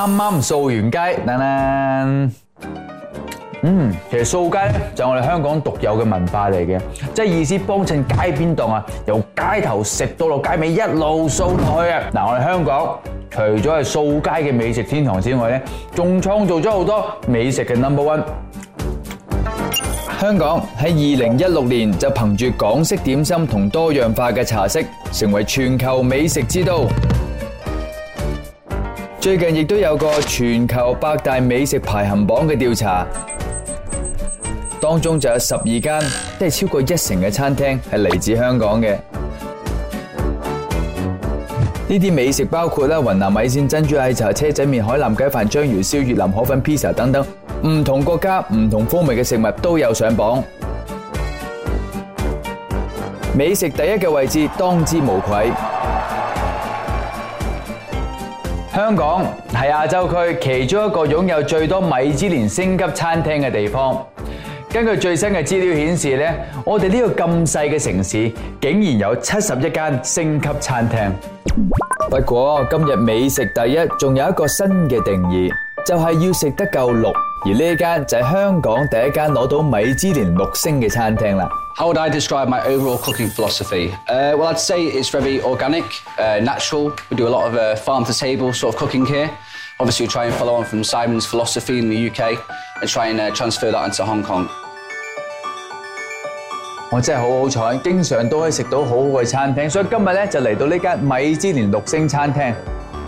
啱啱掃完街，等嗯，其實掃街咧就我哋香港獨有嘅文化嚟嘅，即系意思幫襯街邊檔啊，由街頭食到落街尾一路掃落去啊！嗱，我哋香港除咗係掃街嘅美食天堂之外咧，仲創造咗好多美食嘅 number one。香港喺二零一六年就憑住港式點心同多樣化嘅茶式，成為全球美食之都。最近亦都有个全球八大美食排行榜嘅调查，当中就有十二间，即系超过一成嘅餐厅系嚟自香港嘅。呢啲美食包括啦，云南米线、珍珠奶茶、车仔面、海南鸡饭、章鱼烧、越南河粉、披萨等等，唔同国家、唔同风味嘅食物都有上榜。美食第一嘅位置，当之无愧。香港系亚洲区其中一个拥有最多米芝莲星级餐厅嘅地方。根据最新嘅资料显示咧，我哋呢个咁细嘅城市，竟然有七十一间星级餐厅。不过今日美食第一，仲有一个新嘅定义，就系要食得够绿。而呢间就系香港第一间攞到米芝莲六星嘅餐厅啦。How would I describe my overall cooking philosophy? Uh, well, I'd say it's very organic, uh, natural. We do a lot of uh, farm to table sort of cooking here. Obviously, we try and follow on from Simon's philosophy in the UK and try and uh, transfer that into Hong Kong. 我真係好好彩，經常都可以食到好好嘅餐廳，所以今日咧就嚟到呢間米芝蓮六星餐廳。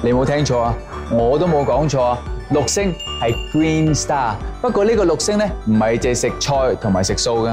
你冇聽錯啊，我都冇講錯啊，六星係 Green Star。不過呢個六星咧唔係淨係食菜同埋食素嘅。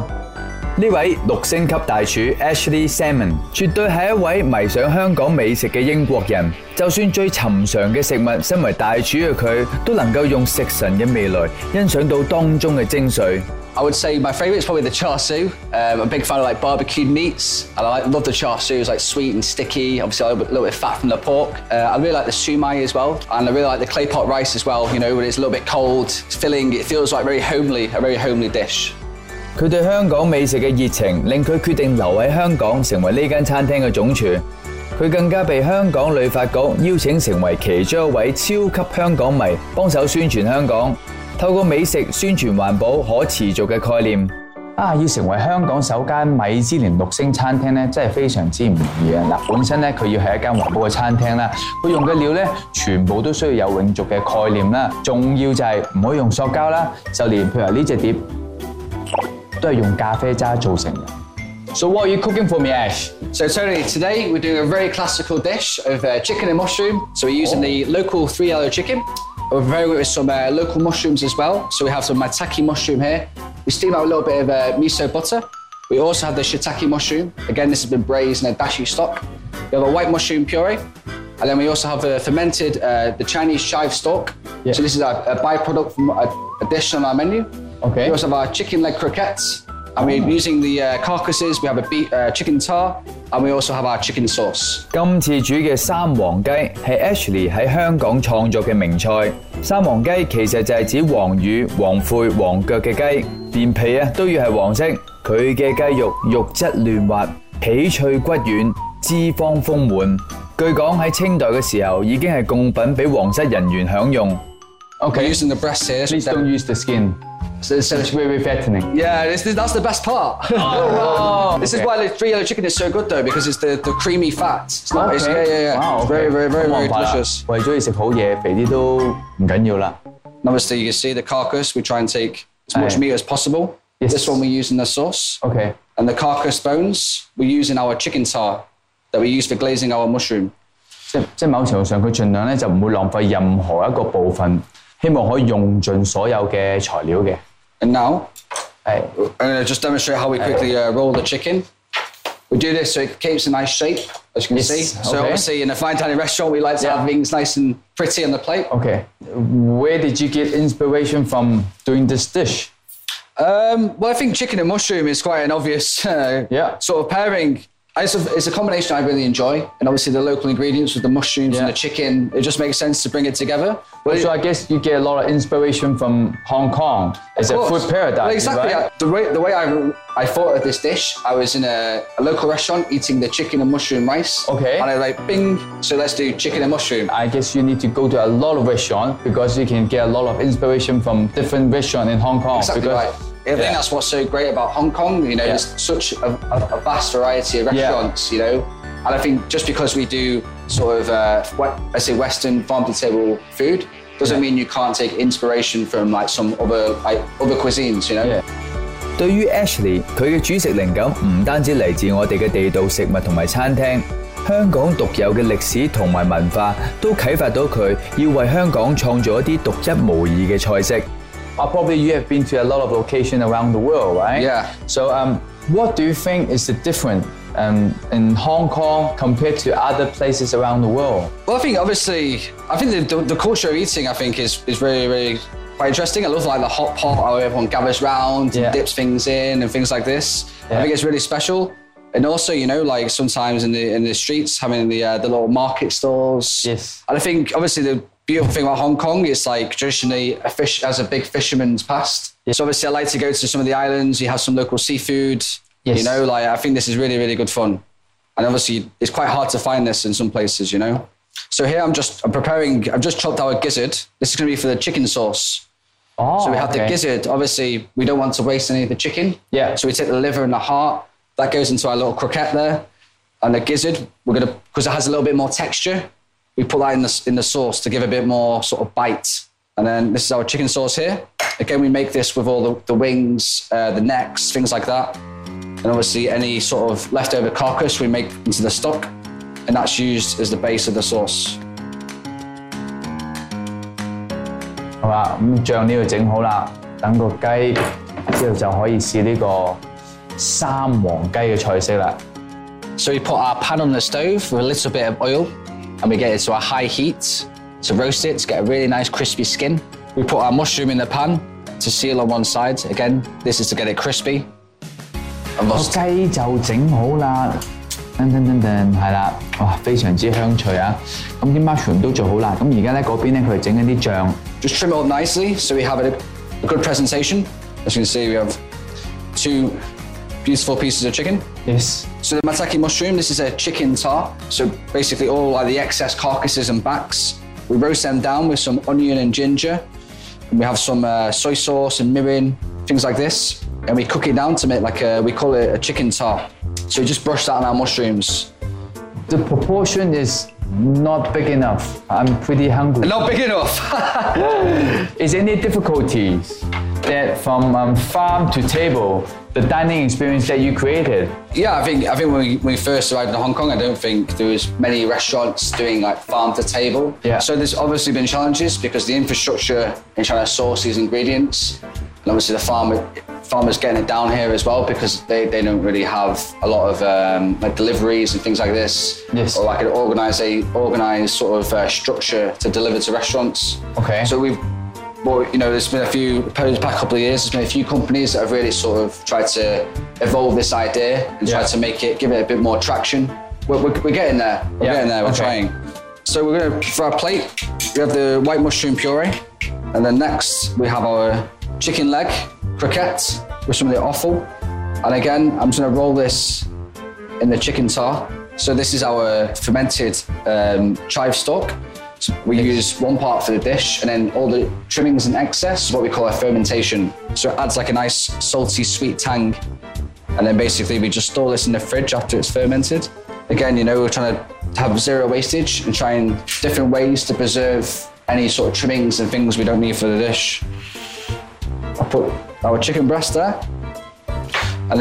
呢位六星級大廚 Ashley Salmon 絕對係一位迷上香港美食嘅英國人。就算最尋常嘅食物，身為大廚嘅佢都能夠用食神嘅味蕾欣賞到當中嘅精髓。I would say my favourite is probably the char siu. Um, a big fan of like barbecued meats, and I love the char siu. It's like sweet and sticky. Obviously a little bit fat from the pork. Uh, I really like the sumai as well, and I really like the clay pot rice as well. You know, when it's a little bit cold, it's filling. It feels like very homely, a very homely dish. 佢对香港美食嘅热情令佢决定留喺香港，成为呢间餐厅嘅总厨。佢更加被香港旅发局邀请成为其中一位超级香港迷，帮手宣传香港。透过美食宣传环保可持续嘅概念啊！要成为香港首间米芝莲六星餐厅咧，真系非常之唔容易啊！嗱，本身咧佢要系一间环保嘅餐厅啦，佢用嘅料咧全部都需要有永续嘅概念啦。重要就系唔可以用塑胶啦，就连譬如呢只碟。So what are you cooking for me, Ash? So Tony, today we're doing a very classical dish of uh, chicken and mushroom. So we're using oh. the local three yellow chicken. We're very with some uh, local mushrooms as well. So we have some maitake mushroom here. We steam out a little bit of uh, miso butter. We also have the shiitake mushroom. Again, this has been braised in a dashi stock. We have a white mushroom puree. And then we also have a fermented, uh, the Chinese chive stock. Yeah. So this is a, a byproduct from a, a dish on our menu. And we also have our chicken sauce. 今次煮嘅三黄鸡系 Ashley 喺香港创作嘅名菜。三黄鸡其实就系指黄羽、黄肺、黄脚嘅鸡，皮啊都要系黄色。佢嘅鸡肉肉质嫩滑，皮脆骨软，脂肪丰满。据讲喺清代嘅时候已经系贡品，俾皇室人员享用。Okay, using the breast, please don't use the skin. So, so it's really fattening. Yeah, this, this, that's the best part. Oh, this okay. is why the three yellow chicken is so good though, because it's the, the creamy fat. It's not, okay. it's, yeah, yeah, yeah. Wow, okay. Very, very, very, very delicious. 為咗要食好嘢，肥啲都唔緊要啦。Obviously, oh, you can see the carcass. We try and take as much meat as possible. Yes. This one we use in the sauce. Okay. And the carcass bones we use in our chicken tar that we use for glazing our mushroom. 即即某程度上，佢盡量咧就唔會浪費任何一個部分，希望可以用盡所有嘅材料嘅。and now, right. I'm gonna just demonstrate how we quickly uh, roll the chicken. We do this so it keeps a nice shape, as you can yes. see. So okay. obviously, in a fine dining restaurant, we like to yeah. have things nice and pretty on the plate. Okay. Where did you get inspiration from doing this dish? Um, well, I think chicken and mushroom is quite an obvious uh, yeah. sort of pairing it's a combination I really enjoy, and obviously the local ingredients with the mushrooms yeah. and the chicken, it just makes sense to bring it together. so I guess you get a lot of inspiration from Hong Kong. It's course. a food paradise. Well, exactly. Right? The, way, the way I I thought of this dish, I was in a, a, local restaurant eating the chicken and mushroom rice. Okay. And I like bing. So let's do chicken and mushroom. I guess you need to go to a lot of restaurants because you can get a lot of inspiration from different restaurants in Hong Kong. Exactly because right I think that's what's so great about Hong Kong. You know, yeah. there's such a, a, a, vast variety of restaurants. Yeah. You know, and I think just because we do sort of, uh, what, I say, Western farm to table food, doesn't mean you can't take inspiration from like some other like other cuisines. You know. 對於 Ashley，佢嘅煮食靈感唔單止嚟自我哋嘅地道食物同埋餐廳，香港獨有嘅歷史同埋文化都啟發到佢要為香港創造一啲獨一無二嘅菜式。uh, probably you have been to a lot of locations around the world, right? Yeah. So, um, what do you think is the difference um, in Hong Kong compared to other places around the world? Well, I think obviously, I think the, the, the culture of eating, I think, is is really really quite interesting. I love like the hot pot, how everyone gathers round yeah. and dips things in and things like this. Yeah. I think it's really special. And also, you know, like sometimes in the in the streets, having the uh, the little market stalls. Yes. And I think obviously the beautiful thing about Hong Kong is like traditionally a fish has a big fisherman's past. Yes. So obviously I like to go to some of the islands, you have some local seafood. Yes. You know, like I think this is really, really good fun. And obviously it's quite hard to find this in some places, you know. So here I'm just I'm preparing I've just chopped our gizzard. This is gonna be for the chicken sauce. Oh, so we have okay. the gizzard. Obviously, we don't want to waste any of the chicken. Yeah. So we take the liver and the heart. That goes into our little croquette there. And the gizzard, we're gonna because it has a little bit more texture we put that in the, in the sauce to give a bit more sort of bite. And then this is our chicken sauce here. Again, we make this with all the, the wings, uh, the necks, things like that. And obviously any sort of leftover carcass we make into the stock. And that's used as the base of the sauce. So we put our pan on the stove with a little bit of oil and we get it to a high heat to roast it to get a really nice crispy skin. We put our mushroom in the pan to seal on one side. Again, this is to get it crispy. Just trim it all nicely so we have a, a good presentation. As you can see, we have two beautiful pieces of chicken. Yes. So the mataki mushroom, this is a chicken tar. So basically all like the excess carcasses and backs. We roast them down with some onion and ginger. And we have some uh, soy sauce and mirin, things like this. And we cook it down to make like a, we call it a chicken tar. So we just brush that on our mushrooms. The proportion is not big enough. I'm pretty hungry. Not big enough. is there any difficulties that from um, farm to table the dining experience that you created? Yeah, I think I think when we, when we first arrived in Hong Kong, I don't think there was many restaurants doing like farm to table. Yeah. So there's obviously been challenges because the infrastructure in China sources ingredients, and obviously the farmer farmers getting it down here as well because they, they don't really have a lot of um, like deliveries and things like this yes. or like an organized organized sort of uh, structure to deliver to restaurants okay so we've but you know, there's been a few past couple of years. There's been a few companies that have really sort of tried to evolve this idea and yeah. tried to make it, give it a bit more traction. We're, we're, we're getting there. We're yeah. getting there. We're okay. trying. So we're gonna for our plate, we have the white mushroom puree, and then next we have our chicken leg croquettes with some of the offal. And again, I'm just gonna roll this in the chicken tar. So this is our fermented um, chive stock. We use one part for the dish, and then all the trimmings and excess is what we call a fermentation. So it adds like a nice salty, sweet tang. And then basically, we just store this in the fridge after it's fermented. Again, you know, we're trying to have zero wastage and trying different ways to preserve any sort of trimmings and things we don't need for the dish. I put our chicken breast there. 喺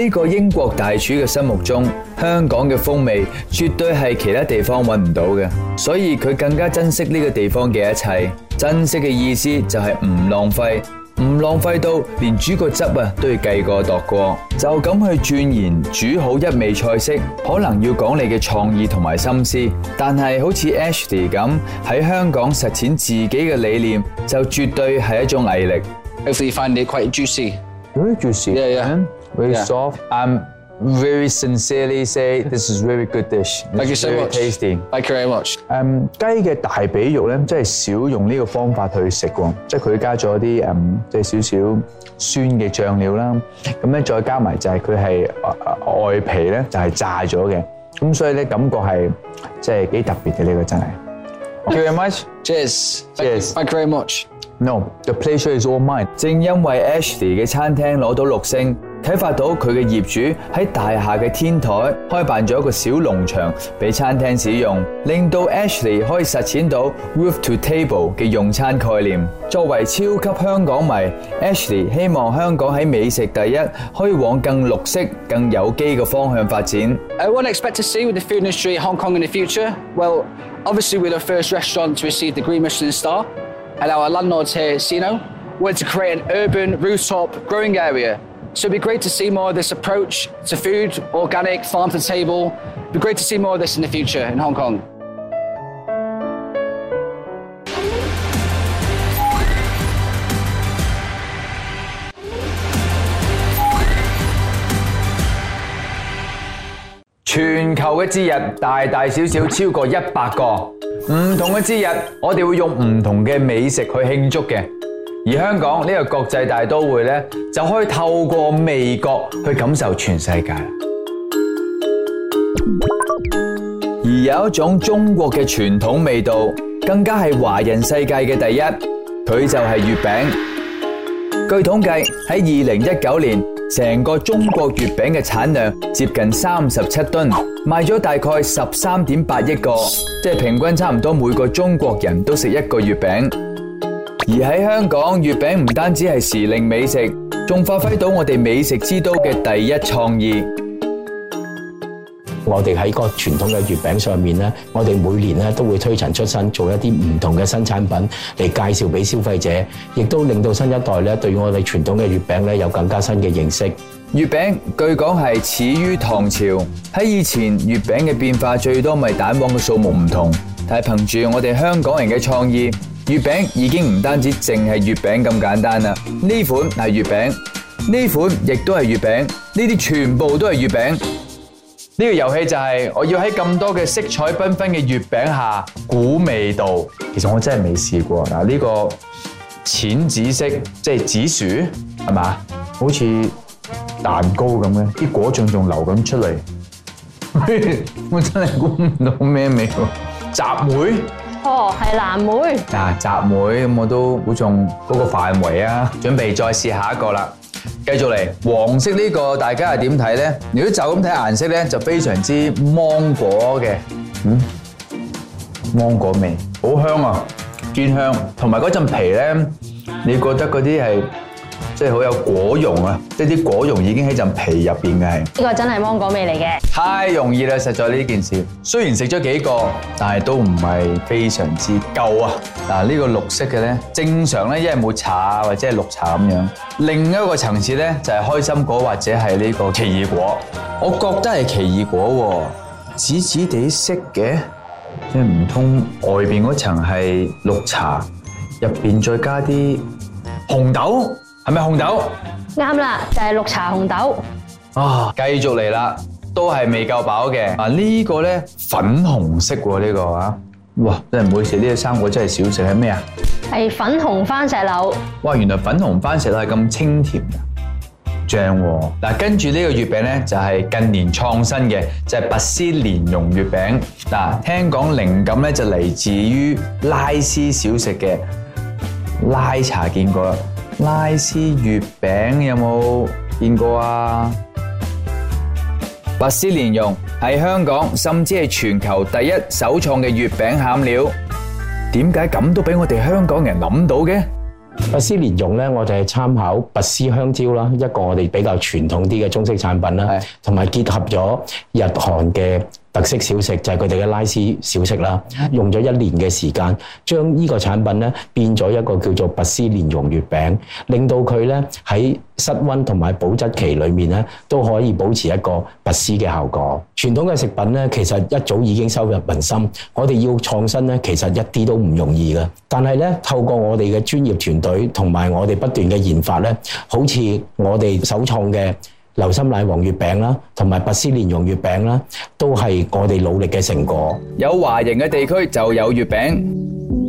呢个英国大厨嘅心目中，香港嘅风味绝对系其他地方揾唔到嘅，所以佢更加珍惜呢个地方嘅一切。珍惜嘅意思就系唔浪费。唔浪费到连煮个汁啊都要计过度过，就咁去钻研煮好一味菜式，可能要讲你嘅创意同埋心思，但系好似 Ashley 咁喺香港实践自己嘅理念，就绝对系一种毅力。If t h i f i n d it quite juicy. q u i t juicy. Yeah, yeah. Very soft. Um. Very sincerely, say this is very good dish. Thank you so much. tasty. Thank you very much. 嗯，雞嘅大髀肉咧，真係少用呢個方法去食喎。即係佢加咗啲嗯，即係少少酸嘅醬料啦。咁咧再加埋就係佢係外皮咧就係炸咗嘅。咁所以咧感覺係即係幾特別嘅呢個真係。Thank you very much. Cheers. Cheers. Thank you very much. No, the pleasure is all mine. 正因為 Ashley 嘅餐廳攞到六星。睇发到佢嘅業主喺大廈嘅天台開辦咗一個小農場俾餐廳使用，令到 Ashley 可以實踐到 roof-to-table 嘅用餐概念。作為超級香港迷，Ashley 希望香港喺美食第一，可以往更綠色、更有機嘅方向發展。I want to expect to see with the food industry Hong Kong in the future. Well, obviously with our first restaurant to receive the Green Michelin Star and our landlords here, Sino, we're to create an urban rooftop growing area. So it'd be great to see more of this approach to food, organic, farm to table. It'd be great to see more of this in the future in Hong Kong. 全球嘅節日大大小小超過一百個，唔同嘅節日，我哋會用唔同嘅美食去慶祝嘅。而香港呢個國際大都會呢，就可以透過味覺去感受全世界。而有一種中國嘅傳統味道，更加係華人世界嘅第一，佢就係月餅。據統計喺二零一九年，成個中國月餅嘅產量接近三十七噸，賣咗大概十三點八億個，即係平均差唔多每個中國人都食一個月餅。而喺香港，月饼唔单止系时令美食，仲发挥到我哋美食之都嘅第一创意。我哋喺个传统嘅月饼上面咧，我哋每年咧都会推陈出新，做一啲唔同嘅新产品嚟介绍俾消费者，亦都令到新一代咧对我哋传统嘅月饼咧有更加新嘅认识。月饼据讲系始于唐朝，喺以前月饼嘅变化最多咪蛋黄嘅数目唔同，但系凭住我哋香港人嘅创意。月饼已经唔单止净系月饼咁简单啦，呢款系月饼，呢款亦都系月饼，呢啲全部都系月饼。呢个游戏就系我要喺咁多嘅色彩缤纷嘅月饼下估味道。其实我真系未试过嗱，呢个浅紫色即系紫薯系嘛？好似蛋糕咁嘅，啲果酱仲流咁出嚟。我真系估唔到咩味道，杂莓。哦，系蓝莓嗱，杂莓咁我都好中嗰个范围啊，准备再试下一个啦。继续嚟黄色呢个，大家系点睇咧？如果就咁睇颜色咧，就非常之芒果嘅，嗯，芒果味，好香啊，专香，同埋嗰阵皮咧，你觉得嗰啲系？即系好有果蓉啊！即系啲果蓉已经喺陣皮入边嘅。呢个真系芒果味嚟嘅。太容易啦，实在呢件事。虽然食咗几个，但系都唔系非常之够啊。嗱，呢个绿色嘅咧，正常咧，因為冇茶或者系绿茶咁样。另一个层次咧，就系开心果或者系呢个奇异果。我觉得系奇异果喎，紫紫地色嘅，即系唔通外边嗰层系绿茶，入边再加啲红豆。系咪红豆？啱啦，就系绿茶红豆。啊，继续嚟啦，都系未够饱嘅。啊，呢个咧粉红色喎，呢个啊，哇！真系意思，呢个生果真系少食，系咩啊？系粉红番石榴。哇，原来粉红番石榴系咁清甜嘅酱。嗱，跟住呢个月饼咧，就系近年创新嘅，就系拔丝莲蓉月饼。嗱，听讲灵感咧就嚟自于拉丝小食嘅拉茶，见过啦。拉丝月饼有冇见过啊？拔丝莲蓉系香港甚至系全球第一首创嘅月饼馅料，点解咁都俾我哋香港人谂到嘅？拔丝莲蓉咧，我哋系参考拔丝香蕉啦，一个我哋比较传统啲嘅中式产品啦，同埋结合咗日韩嘅。特色小食就係佢哋嘅拉絲小食啦，用咗一年嘅時間，將呢個產品咧變咗一個叫做拔絲蓮蓉月餅，令到佢咧喺室温同埋保質期裏面咧都可以保持一個拔絲嘅效果。傳統嘅食品咧，其實一早已經收入民心，我哋要創新咧，其實一啲都唔容易嘅。但係咧，透過我哋嘅專業團隊同埋我哋不斷嘅研發咧，好似我哋首創嘅。流心奶黄月餅啦，同埋拔絲蓮蓉月餅啦，都係我哋努力嘅成果。有華型嘅地區就有月餅，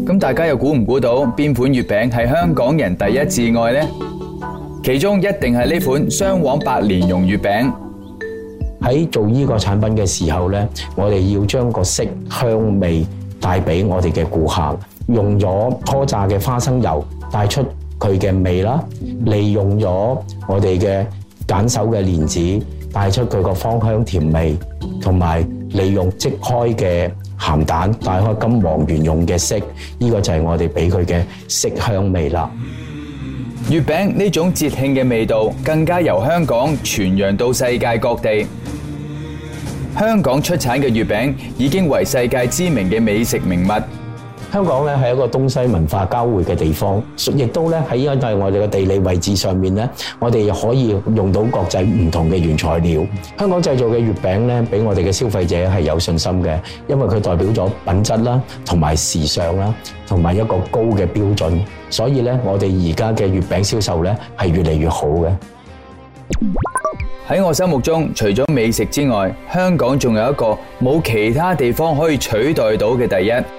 咁大家又估唔估到邊款月餅係香港人第一至愛呢？其中一定係呢款雙黃白蓮蓉月餅。喺做呢個產品嘅時候呢，我哋要將個色香味帶俾我哋嘅顧客。用咗初炸嘅花生油，帶出佢嘅味啦。利用咗我哋嘅揀手嘅蓮子帶出佢個芳香甜味，同埋利用即開嘅鹹蛋帶開金黃圓融嘅色，这個就係我哋俾佢嘅色香味啦。月餅呢種節慶嘅味道更加由香港傳揚到世界各地。香港出產嘅月餅已經為世界知名嘅美食名物。香港咧係一個東西文化交匯嘅地方，亦都咧喺因為我哋嘅地理位置上面咧，我哋可以用到國際唔同嘅原材料。香港製造嘅月餅咧，俾我哋嘅消費者係有信心嘅，因為佢代表咗品質啦，同埋時尚啦，同埋一個高嘅標準。所以咧，我哋而家嘅月餅銷售咧係越嚟越好嘅。喺我心目中，除咗美食之外，香港仲有一個冇其他地方可以取代到嘅第一。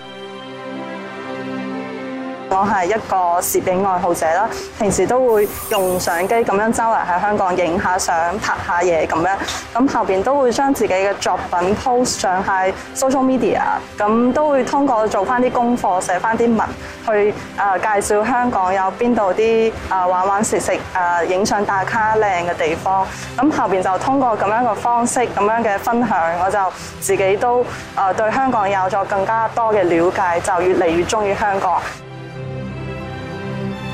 我係一個攝影愛好者啦，平時都會用相機咁樣周圍喺香港影下相、拍下嘢咁樣。咁後邊都會將自己嘅作品 post 上喺 social media，咁都會通過做翻啲功課、寫翻啲文，去啊介紹香港有邊度啲啊玩玩食食啊影相打卡靚嘅地方。咁後邊就通過咁樣嘅方式、咁樣嘅分享，我就自己都啊對香港有咗更加多嘅了解，就越嚟越中意香港。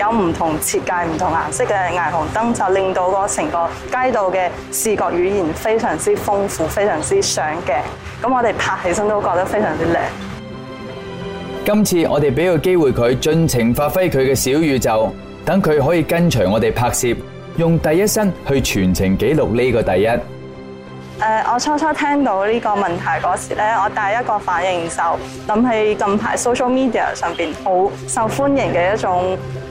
有唔同设计、唔同颜色嘅霓虹灯，就令到个成个街道嘅视觉语言非常之丰富、非常之上嘅。咁我哋拍起身都觉得非常之靓。今次我哋俾个机会佢尽情发挥佢嘅小宇宙，等佢可以跟随我哋拍摄，用第一身去全程记录呢个第一。诶，我初初听到呢个问题嗰时咧，我第一个反应就谂起近排 social media 上边好受欢迎嘅一种。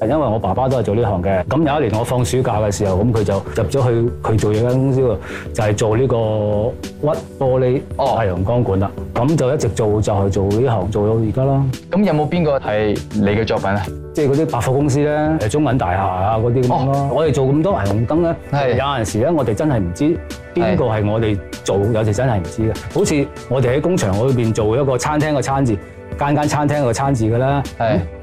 係因為我爸爸都係做呢行嘅，咁有一年我放暑假嘅時候，咁佢就入咗去佢做嘢間公司喎，就係做呢個屈玻璃哦太陽光管啦，咁就一直做就係做呢行做到而家啦。咁有冇邊個係你嘅作品啊？即係嗰啲百貨公司咧，係中銀大廈啊嗰啲咁咯。我哋做咁多霓虹燈咧，有陣時咧，我哋真係唔知邊個係我哋做，有時真係唔知嘅。好似我哋喺工場裏邊做一個餐廳嘅餐字。間間餐廳個餐字噶啦，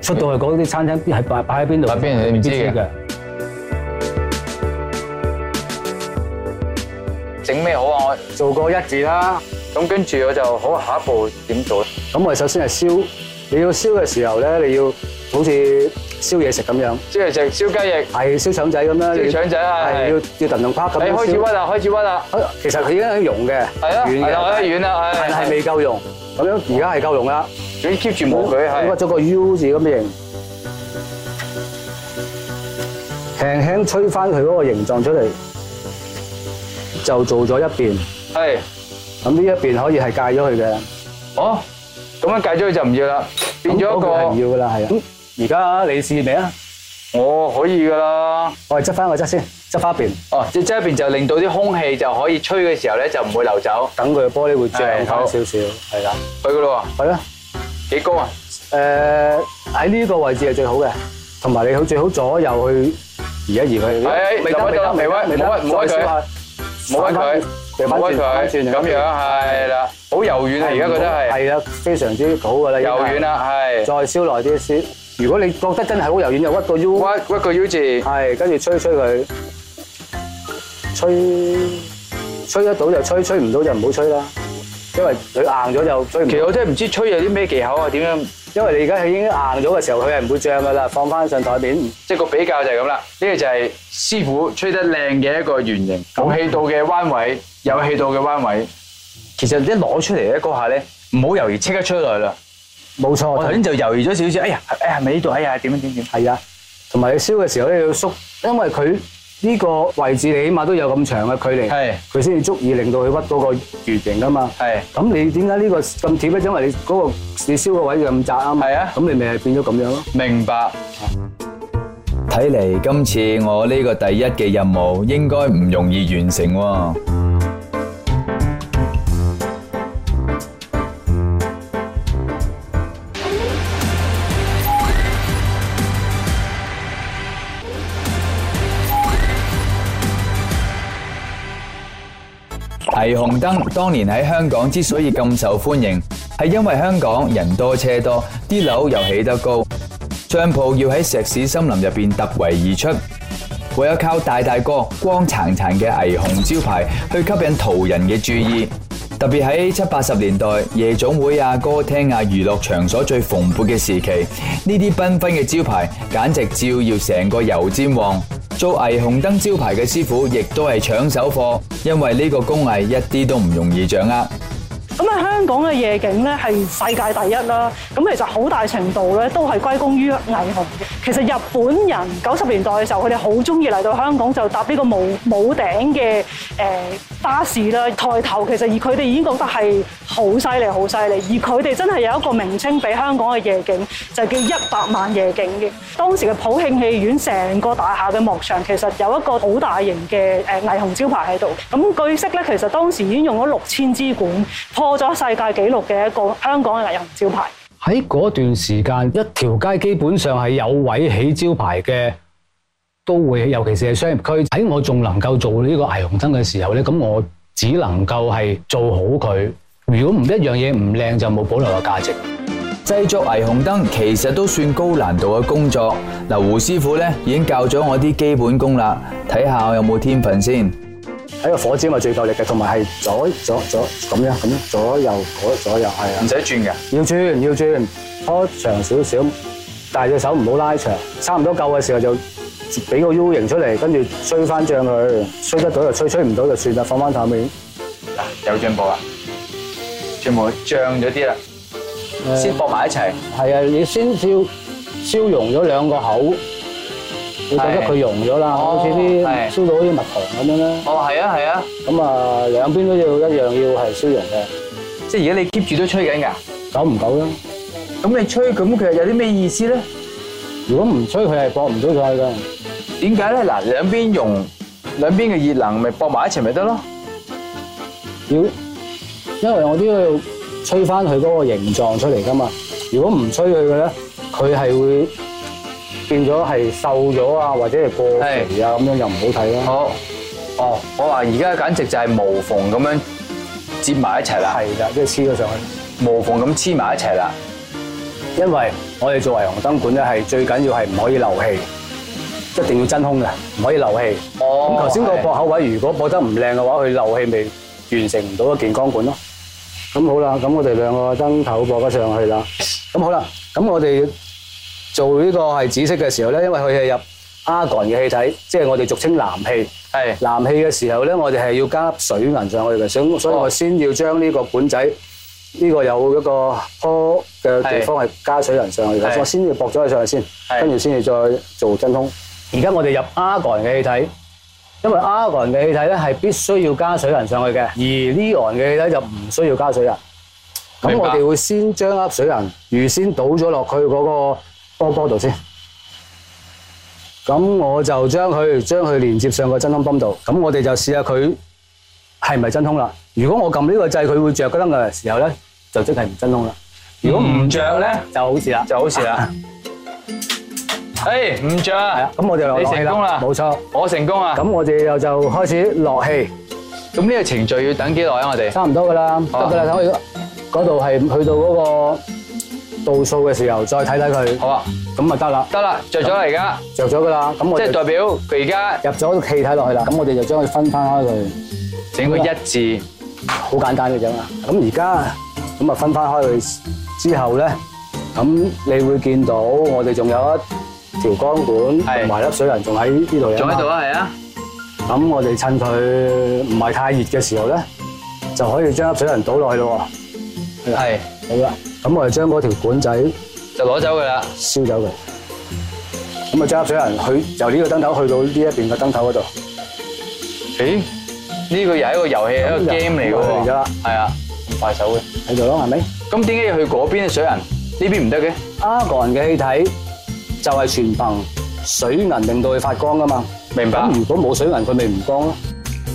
出到去嗰啲餐廳係擺擺喺邊度？邊知嘅？整咩好啊？我做過一字啦，咁跟住我就好下一步點做咧？咁我首先係燒，你要燒嘅時候咧，你要好似。燒嘢食咁樣，燒嘢食，燒雞翼，係燒腸仔咁樣，燒腸仔啊，係要要騰騰趴咁。你開始屈啦，開始屈啦。其實佢已經喺用嘅，係啊，係啦，我而軟啦，係係未夠用，咁樣而家係夠融啦。你 keep 住冇佢係屈咗個 U 字咁嘅形，輕輕吹翻佢嗰個形狀出嚟，就做咗一邊。係，咁呢一邊可以係戒咗佢嘅。哦，咁樣戒咗佢就唔要啦，變咗一個。要噶啦，係啊。而家你試未啊？我可以噶啦。我哋執翻個執先，執一邊。哦，即系執一邊就令到啲空氣就可以吹嘅時候咧，就唔會流走。等佢玻璃會涨翻少少。係啦，去噶咯系係几幾高啊？誒，喺呢個位置係最好嘅。同埋你好最好左右去移一移佢。係，未得未得，唔好屈，唔好屈佢，冇威佢，折翻轉，咁样系啦，好柔软啊！而家觉得系，系啦，非常之好噶啦。柔软啦，系，再烧耐啲先。如果你覺得真係好柔軟，就屈個 U，屈屈個 U 字，係跟住吹吹佢，吹吹得到就吹，吹唔到就唔好吹啦，因為佢硬咗就吹。唔。其實我真係唔知吹有啲咩技巧啊，點樣？因為你而家已經硬咗嘅時候，佢係唔會漲噶啦，放翻上台面。即係個比較就係咁啦，呢個就係師傅吹得靚嘅一個圓形，冇氣度嘅彎位，有氣度嘅彎位。其實一攞出嚟咧嗰下咧，唔好猶豫即刻吹落去啦。冇錯，我頭先就猶豫咗少少。哎呀，哎係咪呢度？哎呀，點樣點點？係啊，同埋你燒嘅時候咧要縮，因為佢呢個位置你起碼都有咁長嘅距離，佢先至足以令到佢屈到個圓形噶嘛。係，咁你點解呢個咁貼咧？因為你嗰個你燒個位又咁窄啊嘛。係啊，咁你咪係變咗咁樣咯。明白。睇嚟今次我呢個第一嘅任務應該唔容易完成喎。霓虹灯当年喺香港之所以咁受欢迎，系因为香港人多车多，啲楼又起得高，商铺要喺石屎森林入边突围而出，唯有靠大大个光残残嘅霓虹招牌去吸引途人嘅注意。特别喺七八十年代夜总会啊、歌厅啊、娱乐场所最蓬勃嘅时期，呢啲缤纷嘅招牌简直照耀成个油尖旺。做霓虹灯招牌嘅师傅，亦都系抢手货，因为呢个工艺一啲都唔容易掌握。咁啊，香港嘅夜景咧系世界第一啦。咁其实好大程度咧都系归功于霓虹嘅。其实日本人九十年代嘅时候，佢哋好中意嚟到香港就搭呢个冇冇顶嘅诶巴士啦。抬头其实而佢哋已经觉得系好犀利，好犀利。而佢哋真系有一个名称俾香港嘅夜景，就叫一百万夜景嘅。当时嘅普庆戏院成个大厦嘅幕上，其实有一个好大型嘅诶霓虹招牌喺度。咁据悉咧，其实当时已经用咗六千支管。破咗世界纪录嘅一个香港嘅艺人招牌。喺嗰段时间，一条街基本上系有位起招牌嘅，都会，尤其是系商业区。喺我仲能够做呢个霓虹灯嘅时候咧，咁我只能够系做好佢。如果唔一样嘢唔靓，就冇保留嘅价值。制作霓虹灯其实都算高难度嘅工作。嗱，胡师傅咧已经教咗我啲基本功啦，睇下我有冇天分先。喺個火箭咪最夠力嘅，同埋係左左左咁樣咁左右左左右係啊，唔使轉嘅，要轉要轉，拖長少少，但係隻手唔好拉長，差唔多夠嘅時候就俾個 U 型出嚟，跟住吹翻脹佢，吹得到就吹，吹唔到就算啦，放翻下面。嗱，有進步啦，全部脹咗啲啦，先放埋一齊。係啊，你先燒燒融咗兩個口。我觉得佢溶咗啦，好似啲烧到好似蜜糖咁样啦。哦，系啊，系啊。咁啊，两边都要一样要系燒溶嘅。即系而家你 keep 住都吹紧噶？久唔久啦。咁你吹，咁其实有啲咩意思咧？如果唔吹，佢系搏唔到晒噶。点解咧？嗱，两边溶，两边嘅热能咪搏埋一齐咪得咯？要，因为我都要吹翻佢嗰个形状出嚟噶嘛。如果唔吹佢嘅咧，佢系会。变咗系瘦咗啊，或者系过肥啊，咁样又唔好睇咯。好，哦，我话而家简直就系无缝咁样接埋一齐啦。系啦，即系黐咗上去，无缝咁黐埋一齐啦。因为我哋作為紅灯管咧，系最紧要系唔可以漏气，一定要真空嘅，唔可以漏气。哦。咁头先个剥口位如果剥得唔靓嘅话，佢漏气咪完成唔到一件光管咯。咁好啦，咁我哋两个灯头剥得上去啦。咁好啦，咁我哋。做呢個係紫色嘅時候咧，因為佢係入 a r 嘅氣體，即係我哋俗稱藍氣。係藍氣嘅時候咧，我哋係要加水銀上去嘅。所所以，我先要將呢個管仔呢個有一個坡嘅地方係加水銀上去嘅。我先要薄咗佢上去先，跟住先至再做真空。而家我哋入 a r 嘅氣體，因為 argon 嘅氣體咧係必須要加水銀上去嘅，而 neon 嘅氣體就唔需要加水銀。咁我哋會先將粒水銀預先倒咗落去嗰個。波波度先，咁我就将佢将佢连接上个真空泵度，咁我哋就试下佢系唔系真空啦。如果我揿呢个掣，佢会着噶啦，嘅时候咧就即系唔真空啦。如果唔着咧就好事啦，就好事啦。诶，唔着啊！咁我哋落气啦。你成功啦，冇错，我成功啊。咁我哋又就开始落气。咁呢个程序要等几耐啊？我哋差唔多噶啦，得噶啦，可我嗰度系去到嗰个。倒数嘅时候再睇睇佢，好啊，咁咪得啦，得啦，着咗而家。着咗噶啦，咁我即系代表佢而家入咗气体落去啦，咁我哋就将佢分翻开佢，整个一字好简单嘅啫嘛，咁而家咁啊分翻开佢之后咧，咁你会见到我哋仲有一条鋼管同埋粒水人仲喺呢度仲喺度啊，系啊，咁我哋趁佢唔系太热嘅时候咧，就可以将粒水人倒落去咯，系。好啦，咁我哋将嗰条管仔就攞走佢啦，烧走佢。咁啊，即水入咗人，由呢个灯头去到呢一边嘅灯头嗰度。咦？呢个又系一个游戏，一个 game 嚟嘅喎。嚟啦，系啊，咁快手嘅。喺度咯，系咪？咁点解要去嗰边嘅水银呢边唔得嘅。阿 r 人嘅气体就系全凭水银令到佢发光噶嘛。明白。如果冇水银，佢咪唔光。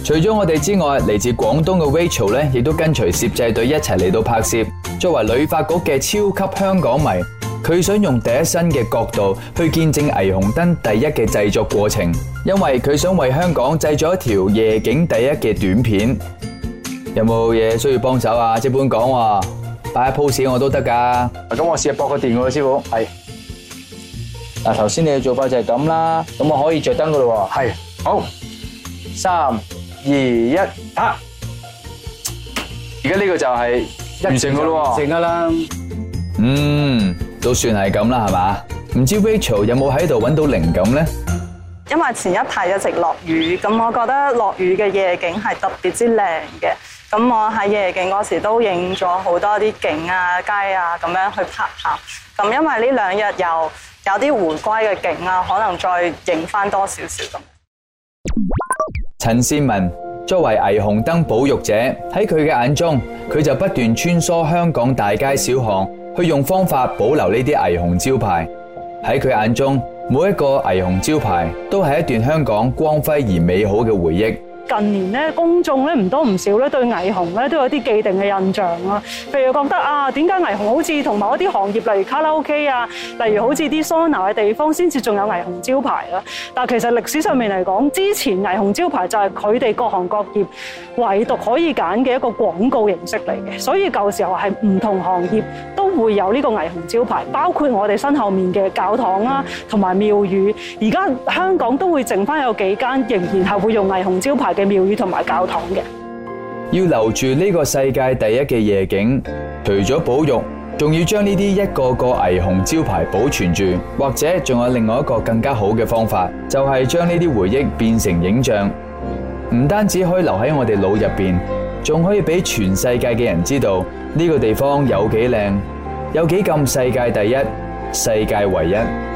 除咗我哋之外，嚟自广东嘅 Rachel 咧，亦都跟随摄制队一齐嚟到拍摄。作为旅发局嘅超级香港迷，佢想用第一身嘅角度去见证霓虹灯第一嘅制作过程，因为佢想为香港制作一条夜景第一嘅短片。有冇嘢需要帮手啊？即本讲话摆下 pose，我都得噶。咁我试下搏个电喎，师傅。系嗱，头先你嘅做法就系咁啦。咁我可以着灯噶咯。系好三。二一拍，而家呢个就系完成噶咯，完成啦。嗯，都算系咁啦，系嘛？唔知 Rachel 有冇喺度揾到灵感咧？因为前一排一直落雨，咁我觉得落雨嘅夜景系特别之靓嘅。咁我喺夜景嗰时都影咗好多啲景啊、街啊咁样去拍下。咁因为呢两日又有啲回归嘅景啊，可能再影翻多少少咁。陈善文作为霓虹灯保育者，喺佢嘅眼中，佢就不断穿梭香港大街小巷，去用方法保留呢啲霓虹招牌。喺佢眼中，每一个霓虹招牌都系一段香港光辉而美好嘅回忆。近年咧，公眾咧唔多唔少咧，對霓虹咧都有啲既定嘅印象啊。譬如覺得啊，點解霓虹好似同某一啲行業，例如卡拉 OK 啊，例如好似啲桑拿嘅地方先至仲有霓虹招牌啦。但其實歷史上面嚟講，之前霓虹招牌就係佢哋各行各業唯獨可以揀嘅一個廣告形式嚟嘅。所以舊時候係唔同行業都會有呢個霓虹招牌，包括我哋身後面嘅教堂啦，同埋廟宇。而家香港都會剩翻有幾間仍然係會用霓虹招牌。嘅庙宇同埋教堂嘅，要留住呢个世界第一嘅夜景，除咗保育，仲要将呢啲一个个霓虹招牌保存住，或者仲有另外一个更加好嘅方法，就系将呢啲回忆变成影像，唔单止可以留喺我哋脑入边，仲可以俾全世界嘅人知道呢个地方有几靓，有几咁世界第一，世界唯一。